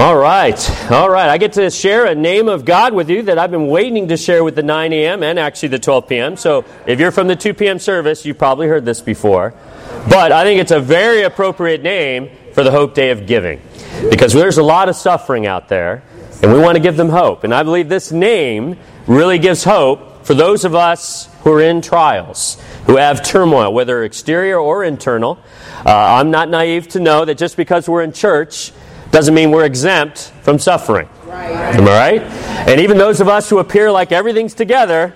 All right, all right. I get to share a name of God with you that I've been waiting to share with the 9 a.m. and actually the 12 p.m. So if you're from the 2 p.m. service, you've probably heard this before. But I think it's a very appropriate name for the Hope Day of Giving because there's a lot of suffering out there, and we want to give them hope. And I believe this name really gives hope for those of us who are in trials, who have turmoil, whether exterior or internal. Uh, I'm not naive to know that just because we're in church doesn't mean we're exempt from suffering. Right. Am I right? And even those of us who appear like everything's together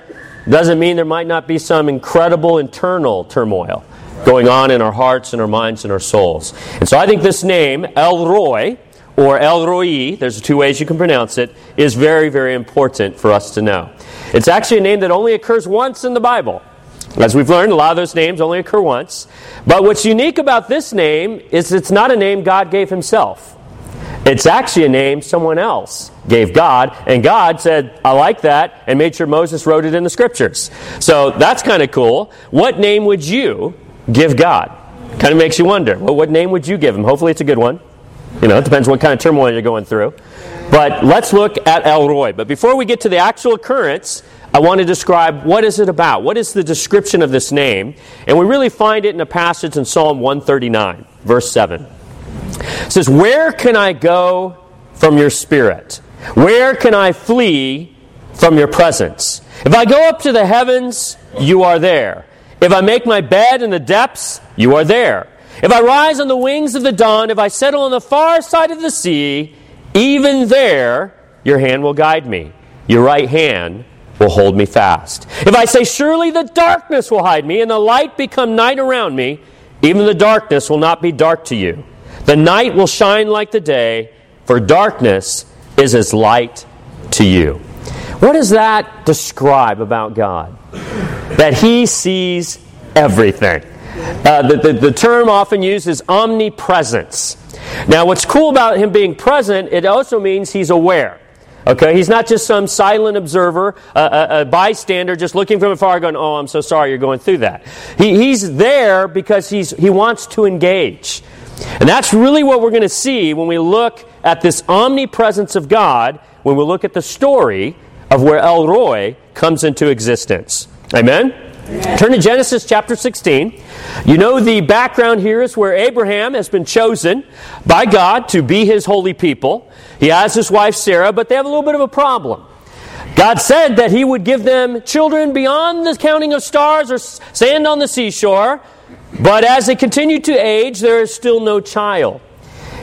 doesn't mean there might not be some incredible internal turmoil going on in our hearts and our minds and our souls. And so I think this name, El Roi, or El Roi, there's two ways you can pronounce it, is very, very important for us to know. It's actually a name that only occurs once in the Bible. As we've learned, a lot of those names only occur once. But what's unique about this name is it's not a name God gave himself. It's actually a name someone else gave God, and God said, I like that, and made sure Moses wrote it in the scriptures. So that's kind of cool. What name would you give God? Kind of makes you wonder. Well, what name would you give him? Hopefully, it's a good one. You know, it depends what kind of turmoil you're going through. But let's look at El Roi. But before we get to the actual occurrence, I want to describe what is it about? What is the description of this name? And we really find it in a passage in Psalm 139, verse 7. It says, Where can I go from your spirit? Where can I flee from your presence? If I go up to the heavens, you are there. If I make my bed in the depths, you are there. If I rise on the wings of the dawn, if I settle on the far side of the sea, even there your hand will guide me. Your right hand will hold me fast. If I say, Surely the darkness will hide me, and the light become night around me, even the darkness will not be dark to you. The night will shine like the day, for darkness is as light to you. What does that describe about God? That He sees everything. Uh, the, the, the term often used is omnipresence. Now, what's cool about Him being present, it also means He's aware. Okay, he's not just some silent observer, a, a, a, bystander just looking from afar going, Oh, I'm so sorry you're going through that. He, he's there because he's, he wants to engage. And that's really what we're going to see when we look at this omnipresence of God, when we look at the story of where El Roi comes into existence. Amen? Amen? Turn to Genesis chapter 16. You know the background here is where Abraham has been chosen by God to be his holy people. He has his wife Sarah, but they have a little bit of a problem. God said that he would give them children beyond the counting of stars or sand on the seashore, but as they continue to age, there is still no child.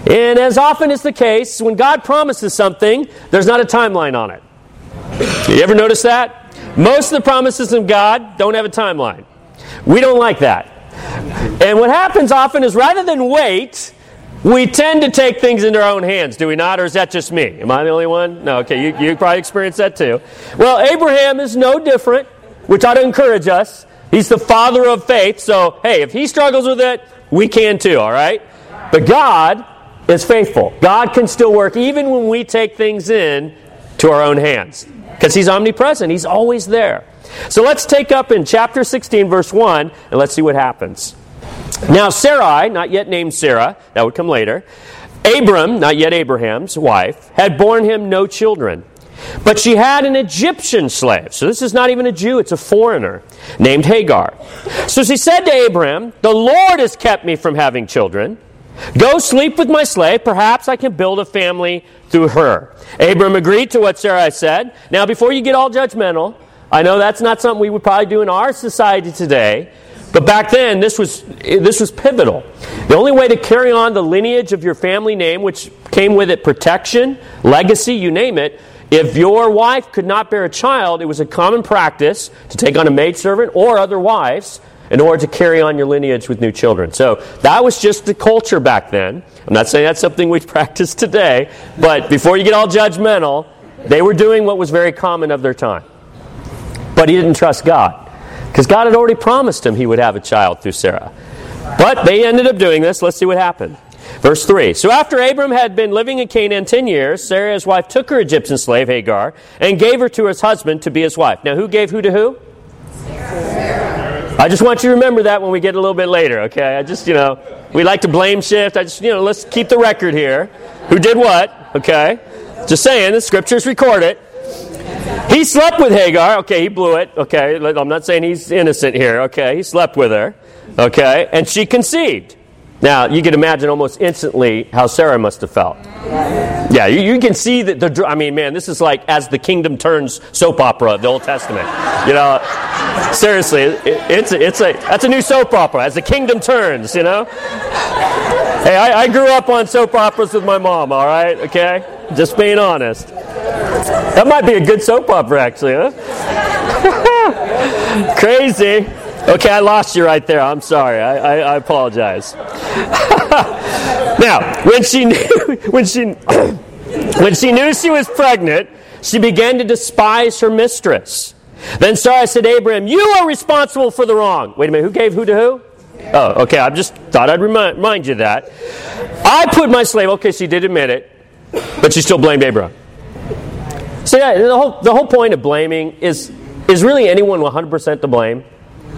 And as often is the case, when God promises something, there's not a timeline on it. You ever notice that? Most of the promises of God don't have a timeline. We don't like that. And what happens often is rather than wait, we tend to take things into our own hands, do we not? Or is that just me? Am I the only one? No, okay, you, you probably experienced that too. Well, Abraham is no different, which ought to encourage us. He's the father of faith. So, hey, if he struggles with it, we can too, all right? But God is faithful. God can still work even when we take things in to our own hands because he's omnipresent. He's always there. So let's take up in chapter 16, verse 1, and let's see what happens. Now, Sarai, not yet named Sarah, that would come later, Abram, not yet Abraham's wife, had borne him no children. But she had an Egyptian slave. So this is not even a Jew, it's a foreigner named Hagar. So she said to Abraham, The Lord has kept me from having children. Go sleep with my slave. Perhaps I can build a family through her. Abram agreed to what Sarai said. Now, before you get all judgmental, I know that's not something we would probably do in our society today. But back then, this was, this was pivotal. The only way to carry on the lineage of your family name, which came with it protection, legacy, you name it, if your wife could not bear a child, it was a common practice to take on a maidservant or other wives in order to carry on your lineage with new children. So that was just the culture back then. I'm not saying that's something we practice today, but before you get all judgmental, they were doing what was very common of their time. But he didn't trust God because God had already promised him he would have a child through Sarah. But they ended up doing this. Let's see what happened. Verse 3 So after Abram had been living in Canaan ten years, Sarah, his wife, took her Egyptian slave, Hagar, and gave her to his husband to be his wife. Now, who gave who to who? Sarah. I just want you to remember that when we get a little bit later, okay? I just, you know, We like to blame shift. I just, you know, let's keep the record here. Who did what? Okay. Just saying, the scriptures record it. He slept with Hagar. Okay, he blew it. Okay, I'm not saying he's innocent here. Okay, he slept with her. Okay, and she conceived. Now, you can imagine almost instantly how Sarah must have felt. Yeah, you, you, can see that the. I mean, man, this is like as the kingdom turns soap opera, of the Old Testament. You know, seriously, it, it's a, it's a that's a new soap opera as the kingdom turns. You know. Hey, I, I grew up on soap operas with my mom. All right, okay, just being honest. That might be a good soap opera, actually, huh? Crazy. Okay, I lost you right there. I'm sorry. I, I, I apologize. now, when she knew, when she, when she knew she was pregnant, she began to despise her mistress. Then Sarah said Abraham, You are responsible for the wrong. Wait a minute, who gave who to who? Oh, okay, I just thought I'd remind, remind you that. I put my slave, okay, she did admit it, but she still blamed Abraham. See, the whole, the whole point of blaming is, is really anyone 100% to blame?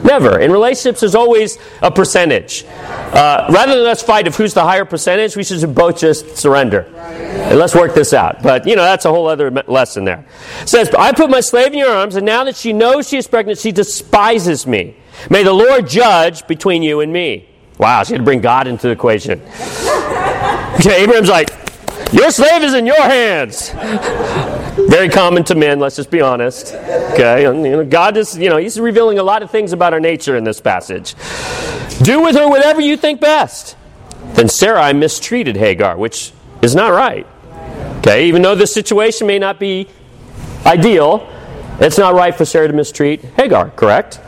Never. In relationships, there's always a percentage. Uh, rather than us fight of who's the higher percentage, we should both just surrender. And let's work this out. But, you know, that's a whole other lesson there. It says, I put my slave in your arms, and now that she knows she is pregnant, she despises me. May the Lord judge between you and me. Wow, she had to bring God into the equation. Okay, Abraham's like, Your slave is in your hands. Very common to men, let's just be honest. Okay, and, you know, God is, you know, He's revealing a lot of things about our nature in this passage. Do with her whatever you think best. Then Sarai mistreated Hagar, which is not right. Okay, even though the situation may not be ideal, it's not right for Sarah to mistreat Hagar, correct?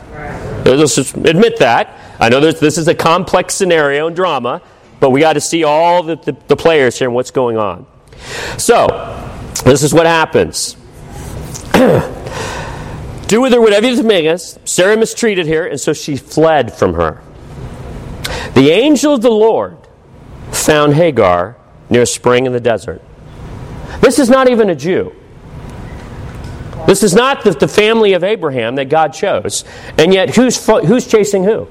Let's just admit that. I know this is a complex scenario and drama, but we got to see all the, the, the players here and what's going on. So, this is what happens. Do with her whatever you us. Sarah mistreated her, and so she fled from her. The angel of the Lord found Hagar near a spring in the desert. This is not even a Jew. This is not the, the family of Abraham that God chose. And yet, who's, who's chasing who?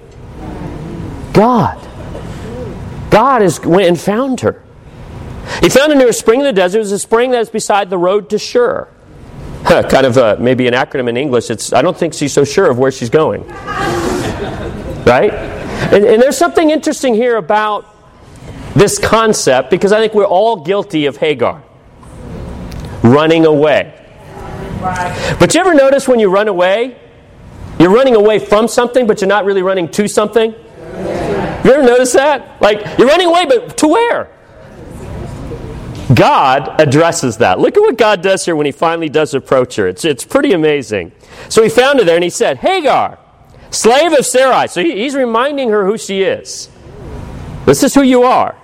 God. God is, went and found her. He found her near spring in the desert. It was a spring that is beside the road to Shur. kind of a, maybe an acronym in English. It's, I don't think she's so sure of where she's going. right? And, and there's something interesting here about this concept because I think we're all guilty of Hagar running away. But you ever notice when you run away, you're running away from something, but you're not really running to something? You ever notice that? Like, you're running away, but to where? God addresses that. Look at what God does here when he finally does approach her. It's, it's pretty amazing. So he found her there and he said, Hagar, slave of Sarai. So he, he's reminding her who she is. This is who you are.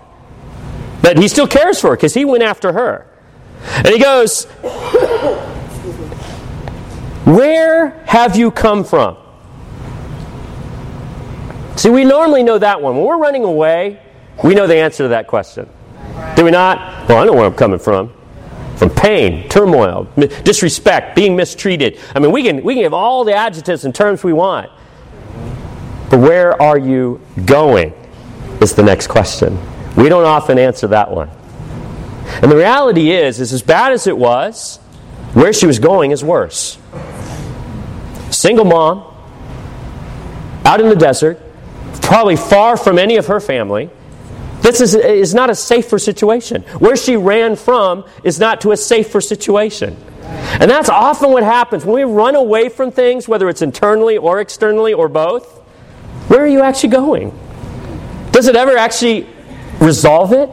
But he still cares for her because he went after her. And he goes, Where have you come from? See, we normally know that one. When we're running away, we know the answer to that question. Do we not? Well, I know where I'm coming from. From pain, turmoil, disrespect, being mistreated. I mean, we can, we can have all the adjectives and terms we want. But where are you going? Is the next question. We don't often answer that one. And the reality is, is as bad as it was, where she was going is worse. Single mom, out in the desert, probably far from any of her family this is, is not a safer situation. Where she ran from is not to a safer situation. And that's often what happens when we run away from things, whether it's internally or externally or both. Where are you actually going? Does it ever actually resolve it?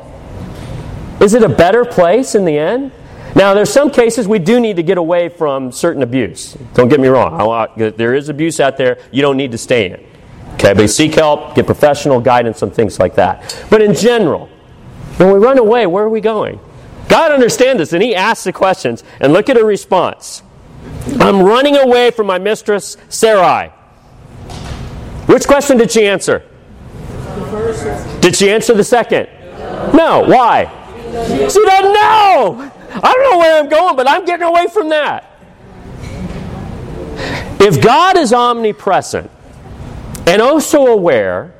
Is it a better place in the end? Now, there's some cases we do need to get away from certain abuse. Don't get me wrong. There is abuse out there you don't need to stay in. Okay, but seek help, get professional guidance on things like that. But in general, when we run away, where are we going? God understands this, and He asks the questions, and look at her response. I'm running away from my mistress, Sarai. Which question did she answer? Did she answer the second? No. Why? She doesn't know. I don't know where I'm going, but I'm getting away from that. If God is omnipresent, and also aware,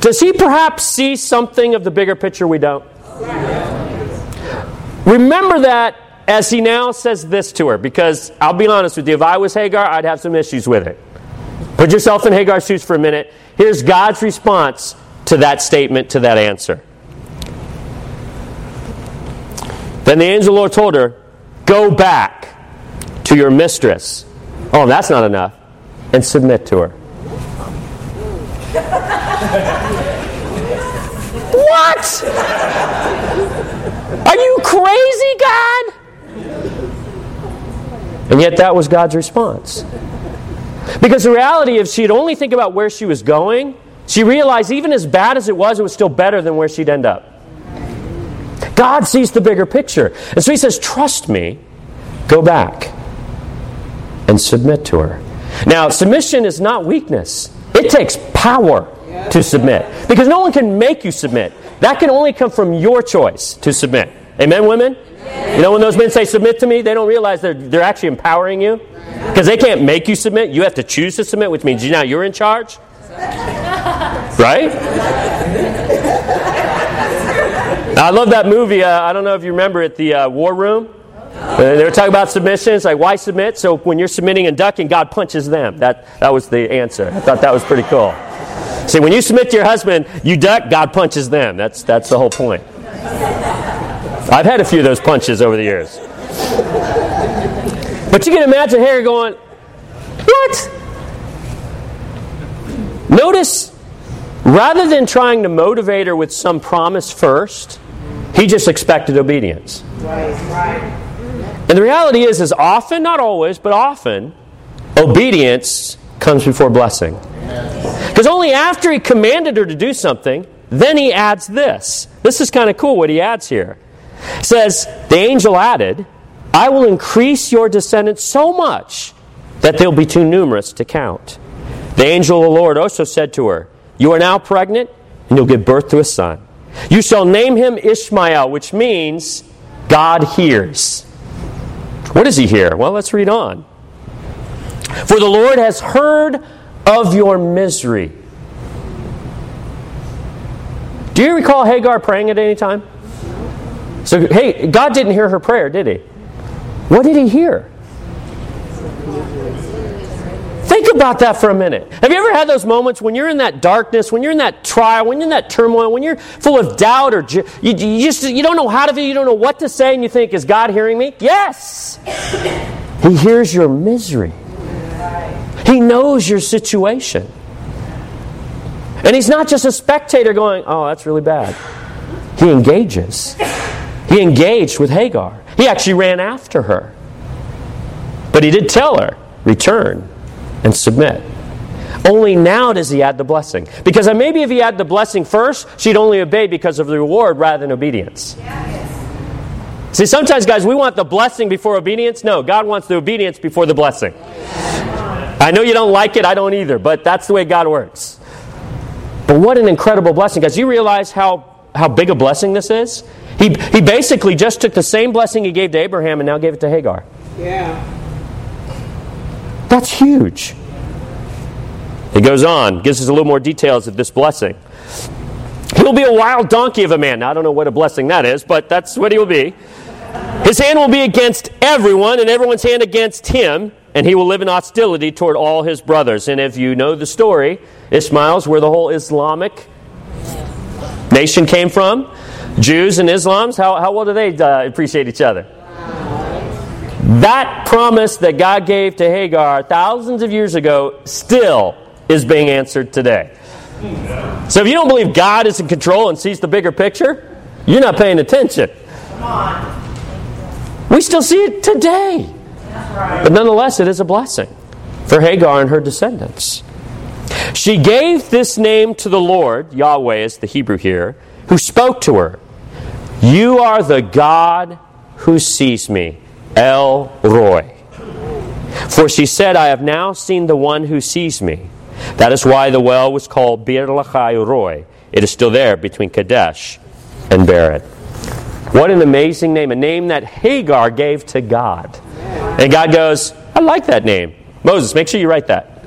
Does he perhaps see something of the bigger picture we don't? Remember that as he now says this to her, because I'll be honest with you, if I was Hagar, I'd have some issues with it. Put yourself in Hagar's shoes for a minute. Here's God's response to that statement, to that answer. Then the angel Lord told her, Go back to your mistress. Oh, that's not enough. And submit to her. What? Are you crazy, God? And yet, that was God's response. Because the reality, if she'd only think about where she was going, she realized even as bad as it was, it was still better than where she'd end up. God sees the bigger picture. And so he says, Trust me, go back and submit to her. Now, submission is not weakness, it takes power to submit. Because no one can make you submit. That can only come from your choice to submit. Amen, women? You know, when those men say, Submit to me, they don't realize they're, they're actually empowering you. Because they can't make you submit. You have to choose to submit, which means you now you're in charge. Right? I love that movie. Uh, I don't know if you remember it, the uh, War Room. Uh, they were talking about submission. It's like, why submit? So when you're submitting and ducking, God punches them. That, that was the answer. I thought that was pretty cool. See, when you submit to your husband, you duck, God punches them. That's, that's the whole point. I've had a few of those punches over the years. But you can imagine Harry going, What? Notice, rather than trying to motivate her with some promise first, he just expected obedience. Right, right. And the reality is, is often, not always, but often, obedience comes before blessing. Because only after he commanded her to do something, then he adds this. This is kind of cool what he adds here. It says, The angel added, I will increase your descendants so much that they'll be too numerous to count. The angel of the Lord also said to her, You are now pregnant, and you'll give birth to a son. You shall name him Ishmael, which means God hears. What does he hear? Well, let's read on. For the Lord has heard of your misery. Do you recall Hagar praying at any time? So, hey, God didn't hear her prayer, did he? What did he hear? About that for a minute. Have you ever had those moments when you're in that darkness, when you're in that trial, when you're in that turmoil, when you're full of doubt or you, you just you don't know how to you don't know what to say, and you think, "Is God hearing me?" Yes, He hears your misery. He knows your situation, and He's not just a spectator going, "Oh, that's really bad." He engages. He engaged with Hagar. He actually ran after her, but he did tell her, "Return." And submit. Only now does he add the blessing. Because maybe if he had the blessing first, she'd only obey because of the reward rather than obedience. See, sometimes, guys, we want the blessing before obedience. No, God wants the obedience before the blessing. I know you don't like it, I don't either, but that's the way God works. But what an incredible blessing, guys. You realize how, how big a blessing this is? He, he basically just took the same blessing he gave to Abraham and now gave it to Hagar. Yeah. That's huge. It goes on, gives us a little more details of this blessing. He'll be a wild donkey of a man. Now, I don't know what a blessing that is, but that's what he will be. His hand will be against everyone, and everyone's hand against him, and he will live in hostility toward all his brothers. And if you know the story, Ishmael's where the whole Islamic nation came from. Jews and Islams, how, how well do they uh, appreciate each other? That promise that God gave to Hagar thousands of years ago still is being answered today. So if you don't believe God is in control and sees the bigger picture, you're not paying attention. We still see it today. But nonetheless, it is a blessing for Hagar and her descendants. She gave this name to the Lord, Yahweh is the Hebrew here, who spoke to her You are the God who sees me. El Roi. For she said, I have now seen the one who sees me. That is why the well was called Beer Lahai Roi. It is still there between Kadesh and Bered. What an amazing name, a name that Hagar gave to God. And God goes, I like that name. Moses, make sure you write that.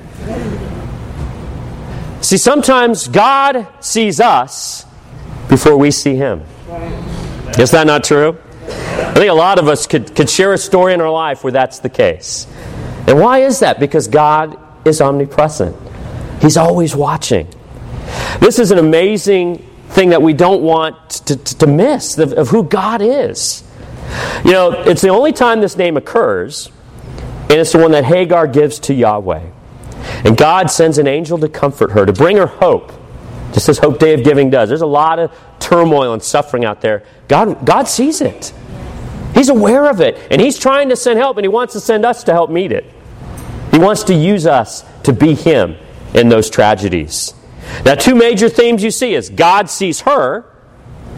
See, sometimes God sees us before we see Him. Is that not true? I think a lot of us could, could share a story in our life where that's the case. And why is that? Because God is omnipresent, He's always watching. This is an amazing thing that we don't want to, to, to miss of, of who God is. You know, it's the only time this name occurs, and it's the one that Hagar gives to Yahweh. And God sends an angel to comfort her, to bring her hope, just as Hope Day of Giving does. There's a lot of turmoil and suffering out there. God, God sees it. He's aware of it, and He's trying to send help, and He wants to send us to help meet it. He wants to use us to be Him in those tragedies. Now, two major themes you see is God sees her,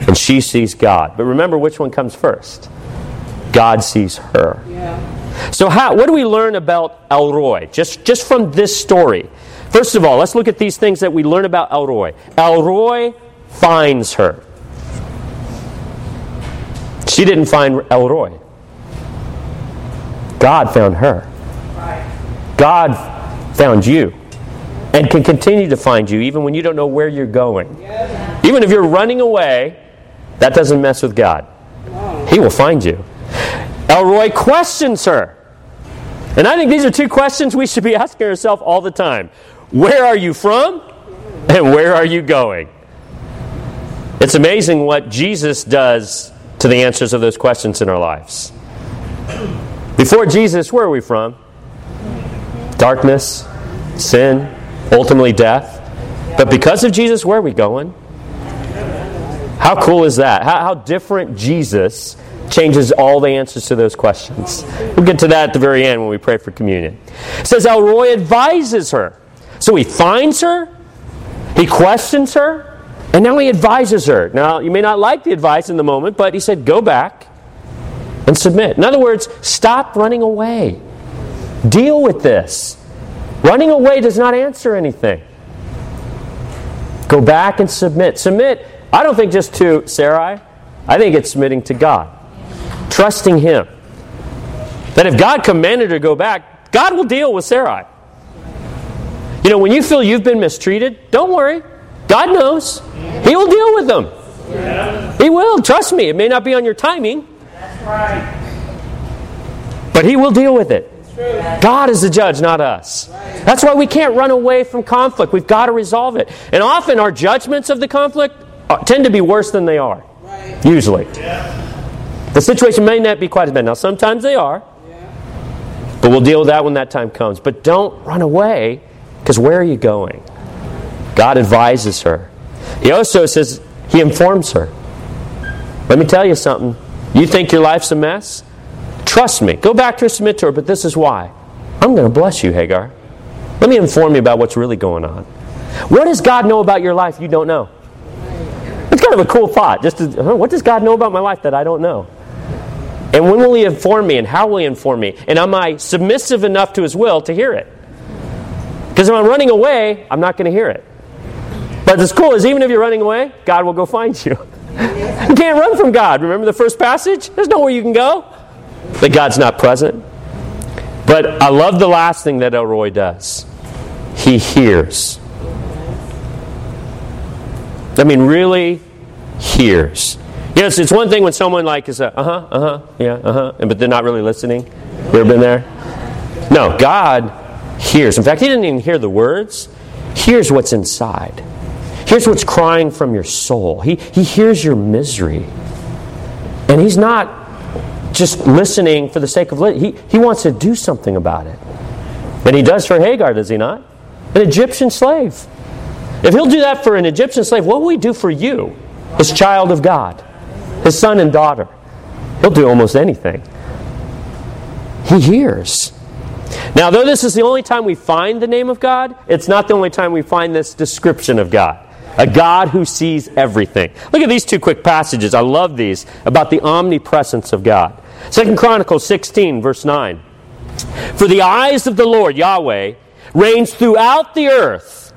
and she sees God. But remember which one comes first. God sees her. Yeah. So, how, what do we learn about El Roi Just, just from this story. First of all, let's look at these things that we learn about El Roi. Elroy finds her. She didn't find El Roi. God found her. God found you and can continue to find you even when you don't know where you're going. Even if you're running away, that doesn't mess with God. He will find you. El Roi questions her. And I think these are two questions we should be asking ourselves all the time. Where are you from? And where are you going? It's amazing what Jesus does to the answers of those questions in our lives. Before Jesus, where are we from? Darkness, sin, ultimately death. But because of Jesus, where are we going? How cool is that? How, how, different Jesus changes all the answers to those questions. We'll get to that at the very end when we pray for communion. It says El Roi advises her. So he finds her, he questions her, and now he advises her. Now, you may not like the advice in the moment, but he said, go back and submit. In other words, stop running away. Deal with this. Running away does not answer anything. Go back and submit. Submit, I don't think just to Sarai, I think it's submitting to God, trusting Him. That if God commanded her to go back, God will deal with Sarai. You know, when you feel you've been mistreated, don't worry. God knows. He will deal with them. Yeah. He will. Trust me. It may not be on your timing. That's right. But He will deal with it. God is the judge, not us. That's why we can't run away from conflict. We've got to resolve it. And often our judgments of the conflict uh, tend to be worse than they are. Usually. The situation may not be quite as bad. Now, sometimes they are. But we'll deal with that when that time comes. But don't run away, because where are you going? God advises her. He also says, He informs her. Let me tell you something. You think your life's a mess? Trust me. Go back to her, submit to her, but this is why. I'm going to bless you, Hagar. Let me inform you about what's really going on. What does God know about your life you don't know? It's kind of a cool thought. Just to, what does God know about my life that I don't know? And when will He inform me? And how will He inform me? And am I submissive enough to His will to hear it? Because if I'm running away, I'm not going to hear it. But what's cool is even if you're running away, God will go find you. you can't run from God. Remember the first passage? There's nowhere you can go that God's not present. But I love the last thing that El Roi does. He hears. I mean, really hears. Yes, it's one thing when someone like is a uh huh, uh huh, yeah, uh huh, but they're not really listening. You ever been there? No, God hears. In fact, He didn't even hear the words. Hears what's inside. Here's what's crying from your soul. He, he hears your misery. And He's not just listening for the sake of listening. He, he wants to do something about it. And he does for Hagar, does he not? An Egyptian slave. If he'll do that for an Egyptian slave, what will he do for you, his child of God, his son and daughter? He'll do almost anything. He hears. Now, though this is the only time we find the name of God, it's not the only time we find this description of God. A God who sees everything. Look at these two quick passages. I love these about the omnipresence of God. Second Chronicles 16, verse 9. For the eyes of the Lord, Yahweh, reigns throughout the earth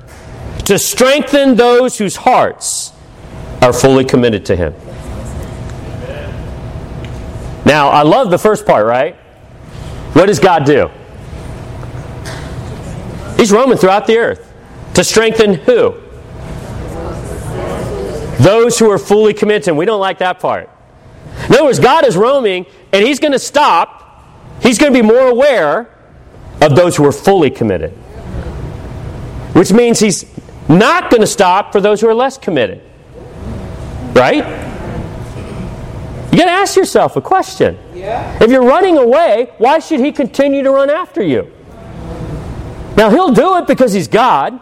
to strengthen those whose hearts are fully committed to Him. Now, I love the first part, right? What does God do? He's roaming throughout the earth. To strengthen who? Those who are fully committed. We don't like that part. In other words, God is roaming and He's going to stop. He's going to be more aware of those who are fully committed. Which means He's not going to stop for those who are less committed. Right? You got to ask yourself a question. Yeah. If you're running away, why should He continue to run after you? Now, He'll do it because He's God.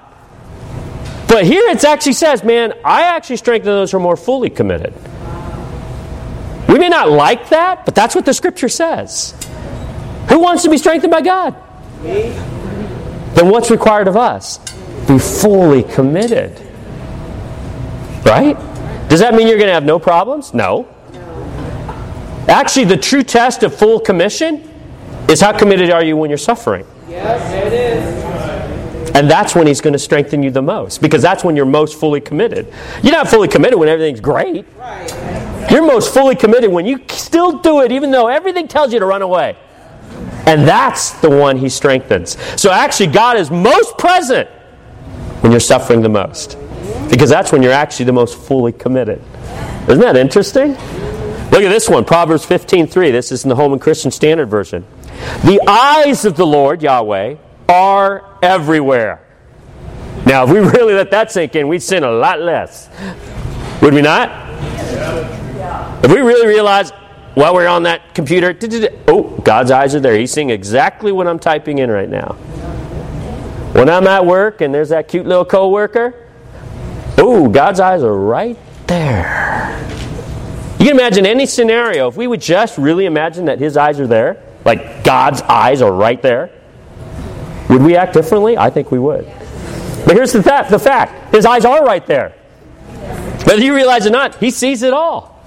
But here it actually says, man, I actually strengthen those who are more fully committed. We may not like that, but that's what the scripture says. Who wants to be strengthened by God? Me. Then what's required of us? Be fully committed. Right? Does that mean you're going to have no problems? No. Actually, the true test of full commission is how committed are you when you're suffering? Yes, it is. And that's when he's going to strengthen you the most because that's when you're most fully committed. You're not fully committed when everything's great. Right. You're most fully committed when you still do it even though everything tells you to run away. And that's the one he strengthens. So actually, God is most present when you're suffering the most because that's when you're actually the most fully committed. Isn't that interesting? Look at this one, Proverbs 15:3. This is in the Holman Christian Standard Version. The eyes of the Lord, Yahweh, are everywhere. Now, if we really let that sink in, we'd sin a lot less. Would we not? If we really realize while we're on that computer, oh, God's eyes are there. He's seeing exactly what I'm typing in right now. When I'm at work and there's that cute little coworker, oh, God's eyes are right there. You can imagine any scenario. If we would just really imagine that His eyes are there, like God's eyes are right there, would we act differently? I think we would. But here's the fact, the fact. His eyes are right there. Whether you realize it or not, he sees it all.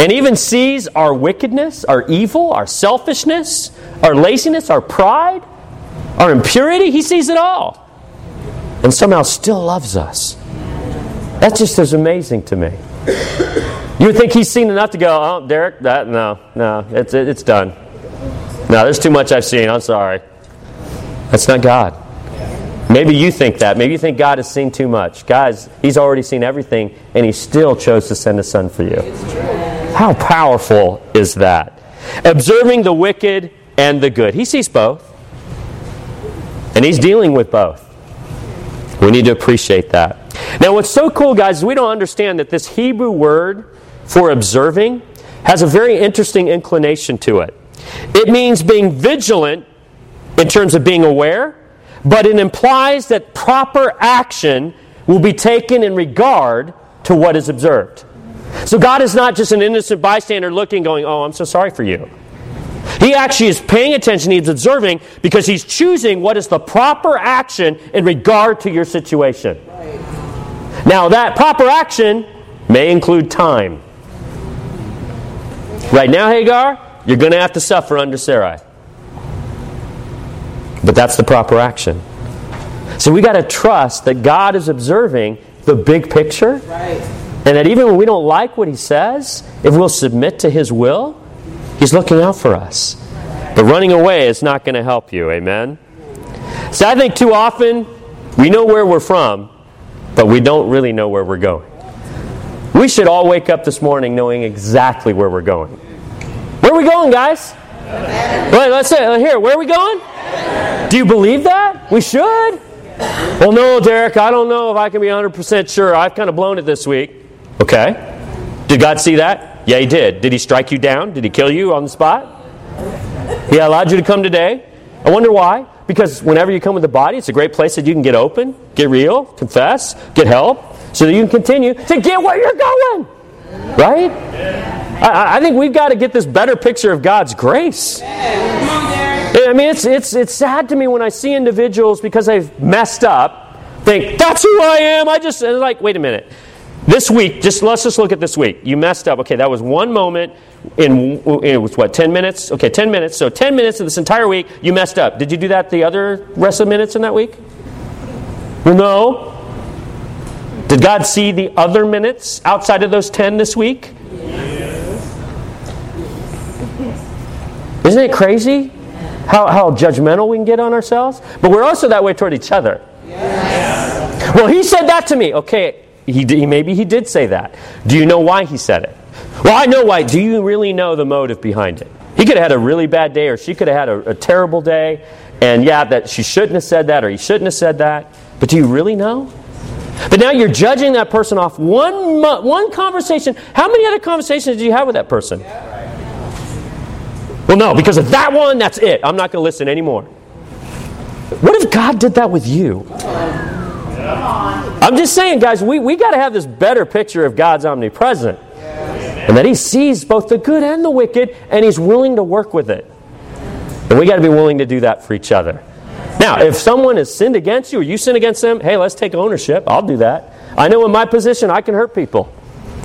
And even sees our wickedness, our evil, our selfishness, our laziness, our pride, our impurity. He sees it all. And somehow still loves us. That just is amazing to me. You think he's seen enough to go, oh, Derik, that, no, no, it's, it's done. No, there's too much I've seen. I'm sorry. That's not God. Maybe you think that. Maybe you think God has seen too much. Guys, He's already seen everything, and He still chose to send a Son for you. How powerful is that? Observing the wicked and the good. He sees both, and He's dealing with both. We need to appreciate that. Now, what's so cool, guys, is we don't understand that this Hebrew word for observing has a very interesting inclination to it. It means being vigilant in terms of being aware, but it implies that proper action will be taken in regard to what is observed. So God is not just an innocent bystander looking, going, Oh, I'm so sorry for you. He actually is paying attention, he's observing because he's choosing what is the proper action in regard to your situation. Now, that proper action may include time. Right now, Hagar, you're going to have to suffer under Sarai. But that's the proper action. So we got to trust that God is observing the big picture. Right. And that even when we don't like what he says, if we'll submit to his will, he's looking out for us. But running away is not going to help you. Amen? So I think too often we know where we're from, but we don't really know where we're going. We should all wake up this morning knowing exactly where we're going. Where are we going, guys? Wait, let's say, here, where are we going? Do you believe that? We should. Well, no, Derik, I don't know if I can be 100% sure. I've kind of blown it this week. Okay. Did God see that? Yeah, He did. Did He strike you down? Did He kill you on the spot? He allowed you to come today. I wonder why. Because whenever you come with the body, it's a great place that you can get open, get real, confess, get help, so that you can continue to get where you're going. Right? I, I think we've got to get this better picture of God's grace. I mean, it's, it's, it's sad to me when I see individuals because they've messed up think, that's who I am. I just, and like, wait a minute. This week, just let's just look at this week. You messed up. Okay, that was one moment in it was what, 10 minutes? Okay, 10 minutes. So 10 minutes of this entire week, you messed up. Did you do that the other rest of the minutes in that week? Well, no. Did God see the other minutes outside of those 10 this week? Isn't it crazy how, how judgmental we can get on ourselves? But we're also that way toward each other. Well, he said that to me. Okay, he, he, maybe he did say that. Do you know why he said it? Well, I know why. Do you really know the motive behind it? He could have had a really bad day, or she could have had a, a terrible day, and yeah, that she shouldn't have said that, or he shouldn't have said that. But do you really know? But now you're judging that person off one one conversation. How many other conversations did you have with that person? Well, no, because of that one, that's it. I'm not going to listen anymore. What if God did that with you? I'm just saying, guys, we, we got to have this better picture of God's omnipresent. And that He sees both the good and the wicked, and He's willing to work with it. And we got to be willing to do that for each other. Now, if someone has sinned against you or you sin against them, hey, let's take ownership. I'll do that. I know in my position I can hurt people.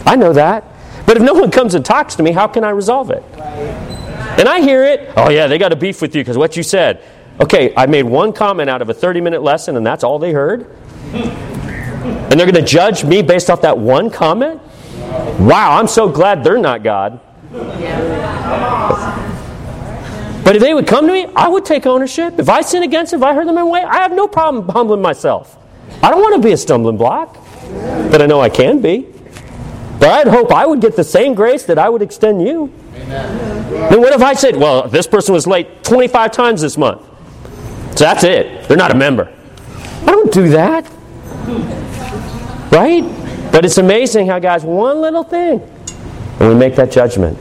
I know that. But if no one comes and talks to me, how can I resolve it? And I hear it. Oh, yeah, they got a beef with you because what you said. Okay, I made one comment out of a 30 minute lesson, and that's all they heard? And they're going to judge me based off that one comment? Wow, I'm so glad they're not God. But if they would come to me, I would take ownership. If I sin against them, if I hurt them in a way, I have no problem humbling myself. I don't want to be a stumbling block, but I know I can be. But I'd hope I would get the same grace that I would extend you. Amen. Then what if I said, well, this person was late 25 times this month? So that's it. They're not a member. I don't do that. Right? But it's amazing how, guys, one little thing, and we make that judgment.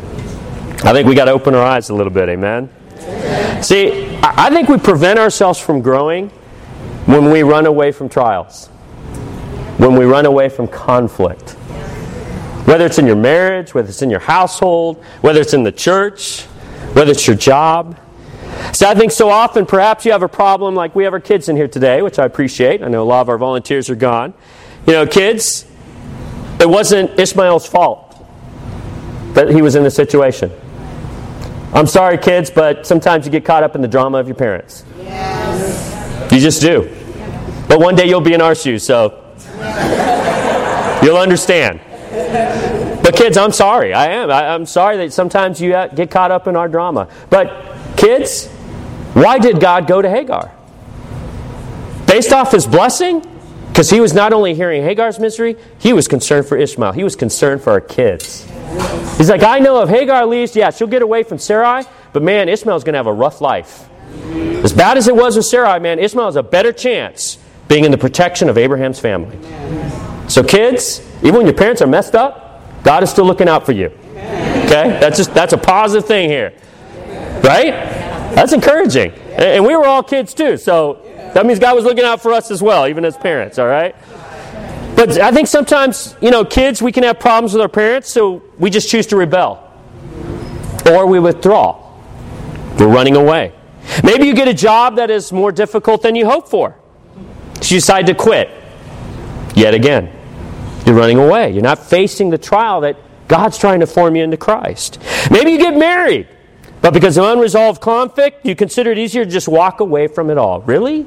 I think we got to open our eyes a little bit, amen? See, I think we prevent ourselves from growing when we run away from trials, when we run away from conflict. Whether it's in your marriage, whether it's in your household, whether it's in the church, whether it's your job. So I think so often perhaps you have a problem like we have our kids in here today, which I appreciate. I know a lot of our volunteers are gone. You know, kids, it wasn't Ishmael's fault that he was in the situation. I'm sorry, kids, but sometimes you get caught up in the drama of your parents. Yes. You just do. But one day you'll be in our shoes, so you'll understand. But kids, I'm sorry. I am. I, am sorry that sometimes you uh, get caught up in our drama. But kids, why did God go to Hagar? Based off his blessing? Because he was not only hearing Hagar's misery, he was concerned for Ishmael. He was concerned for our kids. He's like, I know if Hagar leaves, yeah, she'll get away from Sarai, but man, Ishmael's going to have a rough life. As bad as it was with Sarai, man, Ishmael has a better chance being in the protection of Abraham's family. So, kids, even when your parents are messed up, God is still looking out for you. Okay? That's just that's a positive thing here. Right? That's encouraging. And we were all kids too, so that means God was looking out for us as well, even as parents, all right? But I think sometimes, you know, kids, we can have problems with our parents, so we just choose to rebel. Or we withdraw. We're running away. Maybe you get a job that is more difficult than you hope for. So you decide to quit. Yet again, you're running away. You're not facing the trial that God's trying to form you into Christ. Maybe you get married. But because of unresolved conflict, you consider it easier to just walk away from it all. Really?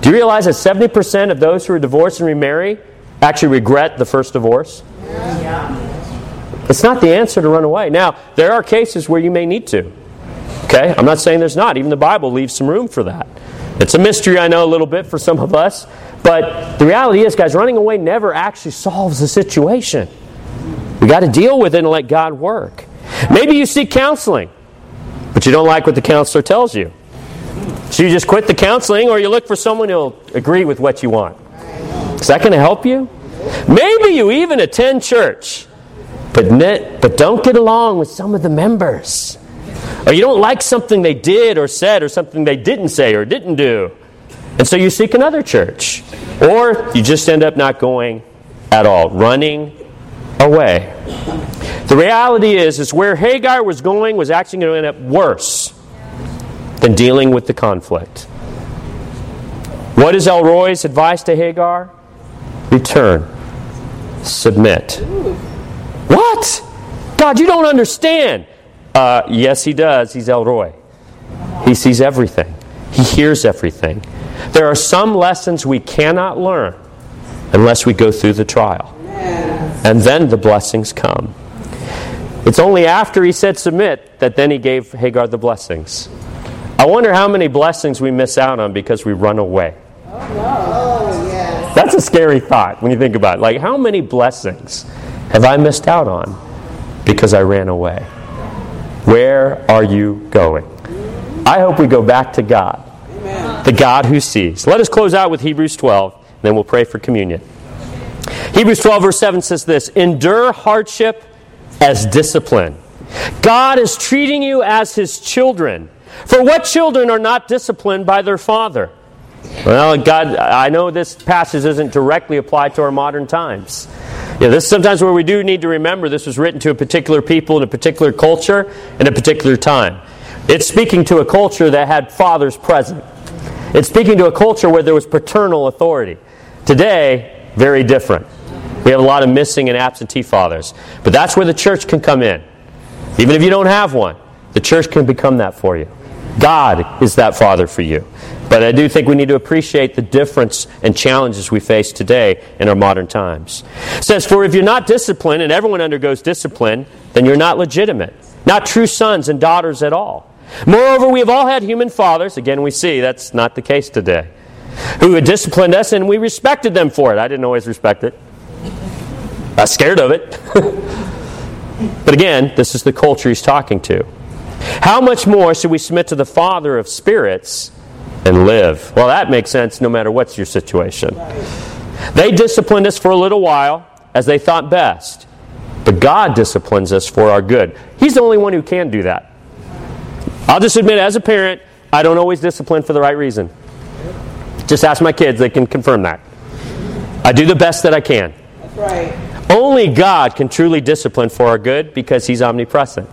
Do you realize that 70% of those who are divorced and remarry actually regret the first divorce? Yeah. It's not the answer to run away. Now, there are cases where you may need to. Okay? I'm not saying there's not. Even the Bible leaves some room for that. It's a mystery, I know, a little bit for some of us. But the reality is, guys, running away never actually solves the situation. We got to deal with it and let God work. Maybe you seek counseling, but you don't like what the counselor tells you. So you just quit the counseling or you look for someone who'll agree with what you want. Is that going to help you? Maybe you even attend church, but, ne- but don't get along with some of the members. Or you don't like something they did or said or something they didn't say or didn't do. And so you seek another church. Or you just end up not going at all, running away. The reality is, is where Hagar was going was actually going to end up worse than dealing with the conflict. What is El Roi's advice to Hagar? Return. Submit. What? God, you don't understand. Uh, yes, he does. He's El Roi. He sees everything, he hears everything. There are some lessons we cannot learn unless we go through the trial. And then the blessings come. It's only after he said submit that then he gave Hagar the blessings. I wonder how many blessings we miss out on because we run away. That's a scary thought when you think about it. Like, how many blessings have I missed out on because I ran away? Where are you going? I hope we go back to God, the God who sees. Let us close out with Hebrews 12, and then we'll pray for communion. Hebrews 12, verse 7 says this Endure hardship as discipline. God is treating you as his children. For what children are not disciplined by their father? Well, God, I know this passage isn't directly applied to our modern times. Yeah, this is sometimes where we do need to remember this was written to a particular people in a particular culture in a particular time. It's speaking to a culture that had fathers present. It's speaking to a culture where there was paternal authority. Today, very different. We have a lot of missing and absentee fathers. But that's where the church can come in. Even if you don't have one, the church can become that for you. God is that father for you. But I do think we need to appreciate the difference and challenges we face today in our modern times. It says, For if you're not disciplined, and everyone undergoes discipline, then you're not legitimate, not true sons and daughters at all. Moreover, we have all had human fathers. Again, we see that's not the case today. Who had disciplined us, and we respected them for it. I didn't always respect it. Was scared of it. but again, this is the culture he's talking to. How much more should we submit to the Father of spirits and live? Well, that makes sense no matter what's your situation. They disciplined us for a little while as they thought best, but God disciplines us for our good. He's the only one who can do that. I'll just admit, as a parent, I don't always discipline for the right reason. Just ask my kids, they can confirm that. I do the best that I can. That's right. Only God can truly discipline for our good because He's omnipresent.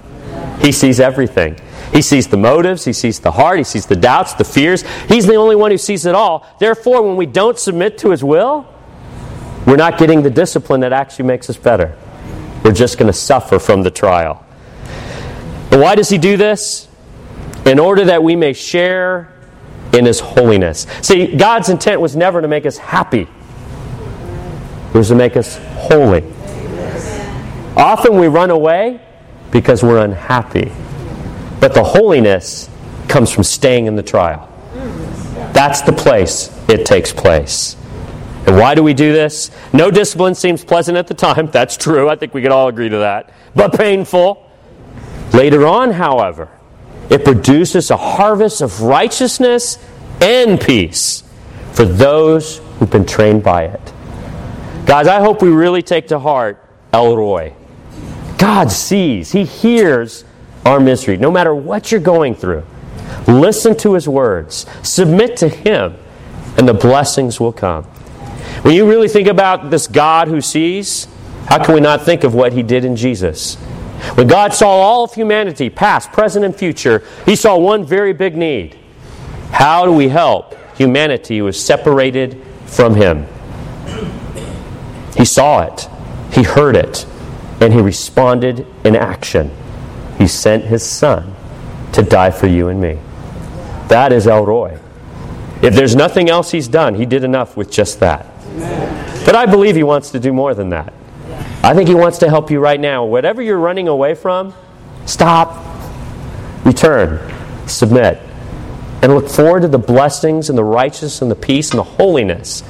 He sees everything. He sees the motives, He sees the heart, He sees the doubts, the fears. He's the only one who sees it all. Therefore, when we don't submit to His will, we're not getting the discipline that actually makes us better. We're just going to suffer from the trial. And why does He do this? In order that we may share in His holiness. See, God's intent was never to make us happy, was to make us holy. Often we run away because we're unhappy. But the holiness comes from staying in the trial. That's the place it takes place. And why do we do this? No discipline seems pleasant at the time. That's true. I think we could all agree to that. But painful. Later on, however, it produces a harvest of righteousness and peace for those who've been trained by it. Guys, I hope we really take to heart El Roi. God sees, He hears our misery, no matter what you're going through. Listen to His words, submit to Him, and the blessings will come. When you really think about this God who sees, how can we not think of what He did in Jesus? When God saw all of humanity, past, present, and future, He saw one very big need. How do we help humanity who is separated from Him? He saw it, He heard it, and he responded in action. He sent his son to die for you and me. That is El Roi. If there's nothing else he's done, he did enough with just that. But I believe he wants to do more than that. I think he wants to help you right now. Whatever you're running away from, stop, return, submit, and look forward to the blessings and the righteousness and the peace and the holiness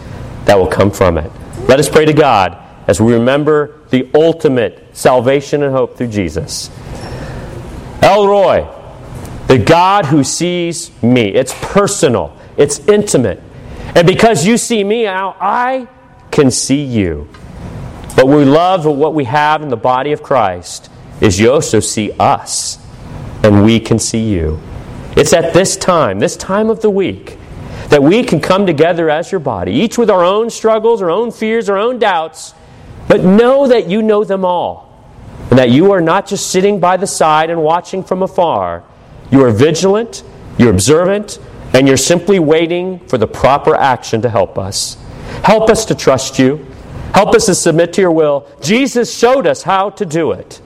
that will come from it. Let us pray to God as we remember the ultimate salvation and hope through Jesus. El Roi, the God who sees me. It's personal, it's intimate. And because you see me now, I can see you. But we love what we have in the body of Christ is you also see us, and we can see you. It's at this time, this time of the week, that we can come together as your body, each with our own struggles, our own fears, our own doubts, but know that you know them all, and that you are not just sitting by the side and watching from afar. You are vigilant, you're observant, and you're simply waiting for the proper action to help us. Help us to trust you. Help us to submit to your will. Jesus showed us how to do it.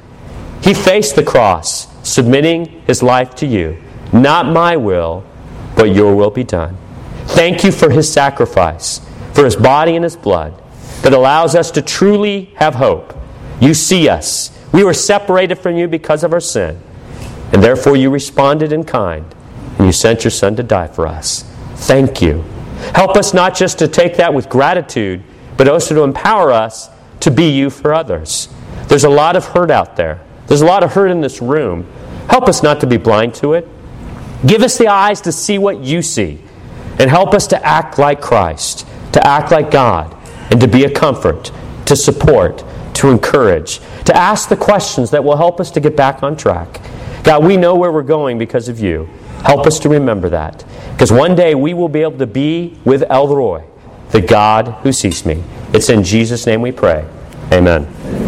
He faced the cross, submitting his life to you. Not my will, but your will be done. Thank you for his sacrifice, for his body and his blood that allows us to truly have hope. You see us. We were separated from you because of our sin. And therefore you responded in kind and you sent your son to die for us. Thank you. Help us not just to take that with gratitude, but also to empower us to be you for others. There's a lot of hurt out there. There's a lot of hurt in this room. Help us not to be blind to it. Give us the eyes to see what you see, and help us to act like Christ, to act like God, and to be a comfort, to support, to encourage, to ask the questions that will help us to get back on track. God, we know where we're going because of you. Help us to remember that. Because one day we will be able to be with El Roi, the God who sees me. It's in Jesus' name we pray. Amen.